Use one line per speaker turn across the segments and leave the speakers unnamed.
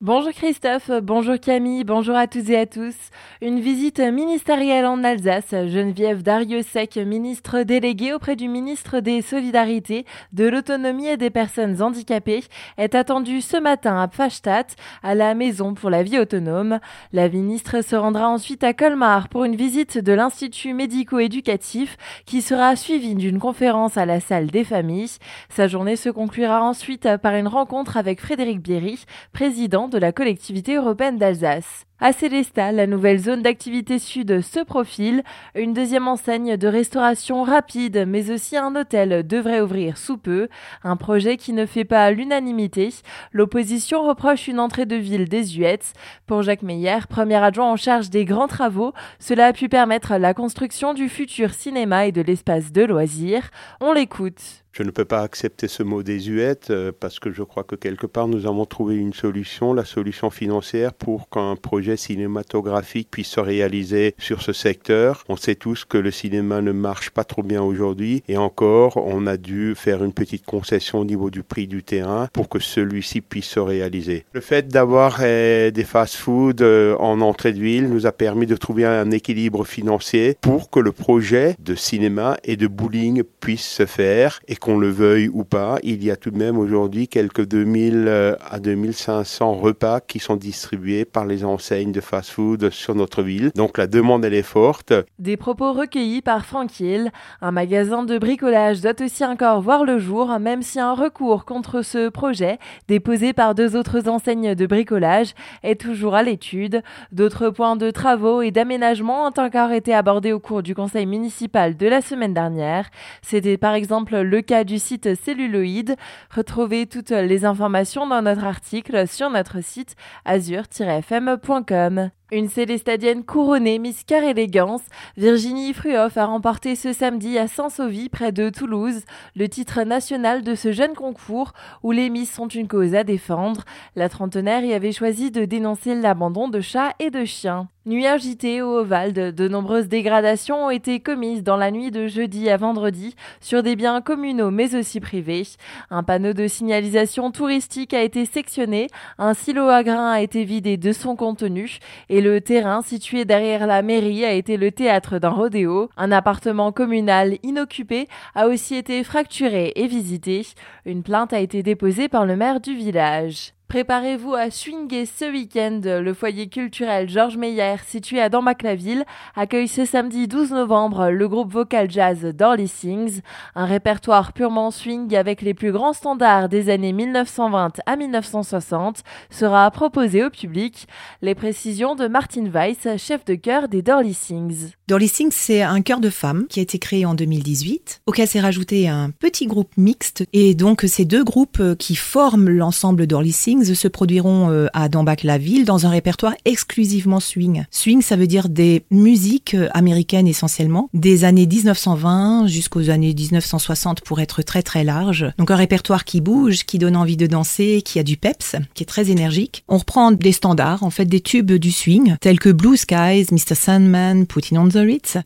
Bonjour Christophe, bonjour Camille, bonjour à toutes et à tous. Une visite ministérielle en Alsace. Geneviève Dariussec, ministre déléguée auprès du ministre des Solidarités, de l'Autonomie et des Personnes Handicapées, est attendue ce matin à Pfastatt, à la Maison pour la Vie Autonome. La ministre se rendra ensuite à Colmar pour une visite de l'Institut médico-éducatif qui sera suivie d'une conférence à la salle des familles. Sa journée se conclura ensuite par une rencontre avec Frédéric Bierry, président de la collectivité européenne d'Alsace. À Célestat, la nouvelle zone d'activité sud se profile. Une deuxième enseigne de restauration rapide, mais aussi un hôtel devrait ouvrir sous peu. Un projet qui ne fait pas l'unanimité. L'opposition reproche une entrée de ville désuète. Pour Jacques Meyer, premier adjoint en charge des grands travaux, cela a pu permettre la construction du futur cinéma et de l'espace de loisirs. On l'écoute.
Je ne peux pas accepter ce mot désuète euh, parce que je crois que quelque part nous avons trouvé une solution, la solution financière pour qu'un projet cinématographique puisse se réaliser sur ce secteur. On sait tous que le cinéma ne marche pas trop bien aujourd'hui et encore, on a dû faire une petite concession au niveau du prix du terrain pour que celui-ci puisse se réaliser. Le fait d'avoir eh, des fast-foods euh, en entrée de ville nous a permis de trouver un équilibre financier pour que le projet de cinéma et de bowling puisse se faire et qu'on le veuille ou pas. Il y a tout de même aujourd'hui quelques 2000 euh, à 2500 repas qui sont distribués par les enseignes de fast-food sur notre ville. Donc la demande, elle est forte.
Des propos recueillis par Frank Hill. Un magasin de bricolage doit aussi encore voir le jour, même si un recours contre ce projet, déposé par deux autres enseignes de bricolage, est toujours à l'étude. D'autres points de travaux et d'aménagement ont encore été abordés au cours du conseil municipal de la semaine dernière. C'était par exemple le cas du site celluloïde. Retrouvez toutes les informations dans notre article sur notre site azur-fm.com comme une célestadienne couronnée Miss Car Élégance, Virginie Fruoff a remporté ce samedi à Saint-Sauvy, près de Toulouse, le titre national de ce jeune concours où les Miss sont une cause à défendre. La trentenaire y avait choisi de dénoncer l'abandon de chats et de chiens. Nuit agitée au Oval, de nombreuses dégradations ont été commises dans la nuit de jeudi à vendredi sur des biens communaux mais aussi privés. Un panneau de signalisation touristique a été sectionné, un silo à grains a été vidé de son contenu et le terrain situé derrière la mairie a été le théâtre d'un rodéo. Un appartement communal inoccupé a aussi été fracturé et visité. Une plainte a été déposée par le maire du village. Préparez-vous à swinguer ce week-end. Le foyer culturel Georges Meyer, situé à Dampbach-la-Ville, accueille ce samedi 12 novembre le groupe vocal jazz Dorley Sings, un répertoire purement swing avec les plus grands standards des années 1920 à 1960 sera proposé au public. Les précisions de Martin Weiss, chef de chœur des Dorley Sings.
Dorley Sings, c'est un chœur de femmes qui a été créé en 2018, auquel s'est rajouté un petit groupe mixte et donc ces deux groupes qui forment l'ensemble Dorley Sings se produiront euh, à Dambach-la-Ville dans un répertoire exclusivement swing. Swing, ça veut dire des musiques euh, américaines essentiellement, des années 1920 jusqu'aux années 1960 pour être très très large. Donc un répertoire qui bouge, qui donne envie de danser, qui a du peps, qui est très énergique. On reprend des standards, en fait des tubes du swing, tels que Blue Skies, Mr. Sandman, Putting on the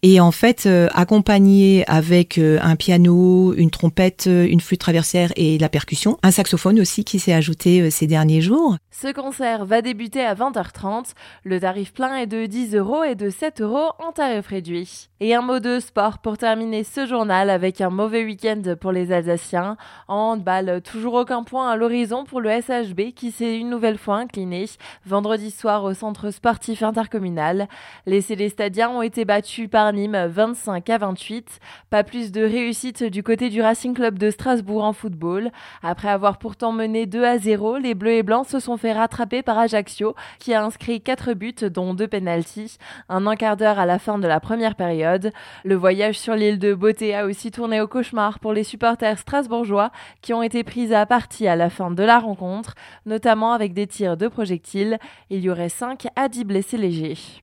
Et en fait euh, accompagné avec un piano, une trompette, une flûte traversière et la percussion, un saxophone aussi qui s'est ajouté ces derniers jours.
Ce concert va débuter à 20h30. Le tarif plein est de 10 euros et de 7 euros en tarif réduit. Et un mot de sport pour terminer ce journal avec un mauvais week-end pour les Alsaciens. En handball, toujours aucun point à l'horizon pour le SHB qui s'est une nouvelle fois incliné vendredi soir au centre sportif intercommunal. Les Célestadiens ont été battus par Nîmes 25 à 28. Pas plus de réussite du côté du Racing Club de Strasbourg en football. Après avoir pourtant mené 2 à 0, les Bleus et Blancs se sont fait rattraper par Ajaccio, qui a inscrit 4 buts, dont 2 pénalties, un quart d'heure à la fin de la première période. Le voyage sur l'île de Beauté a aussi tourné au cauchemar pour les supporters strasbourgeois, qui ont été pris à partie à la fin de la rencontre, notamment avec des tirs de projectiles. Il y aurait 5 à 10 blessés légers.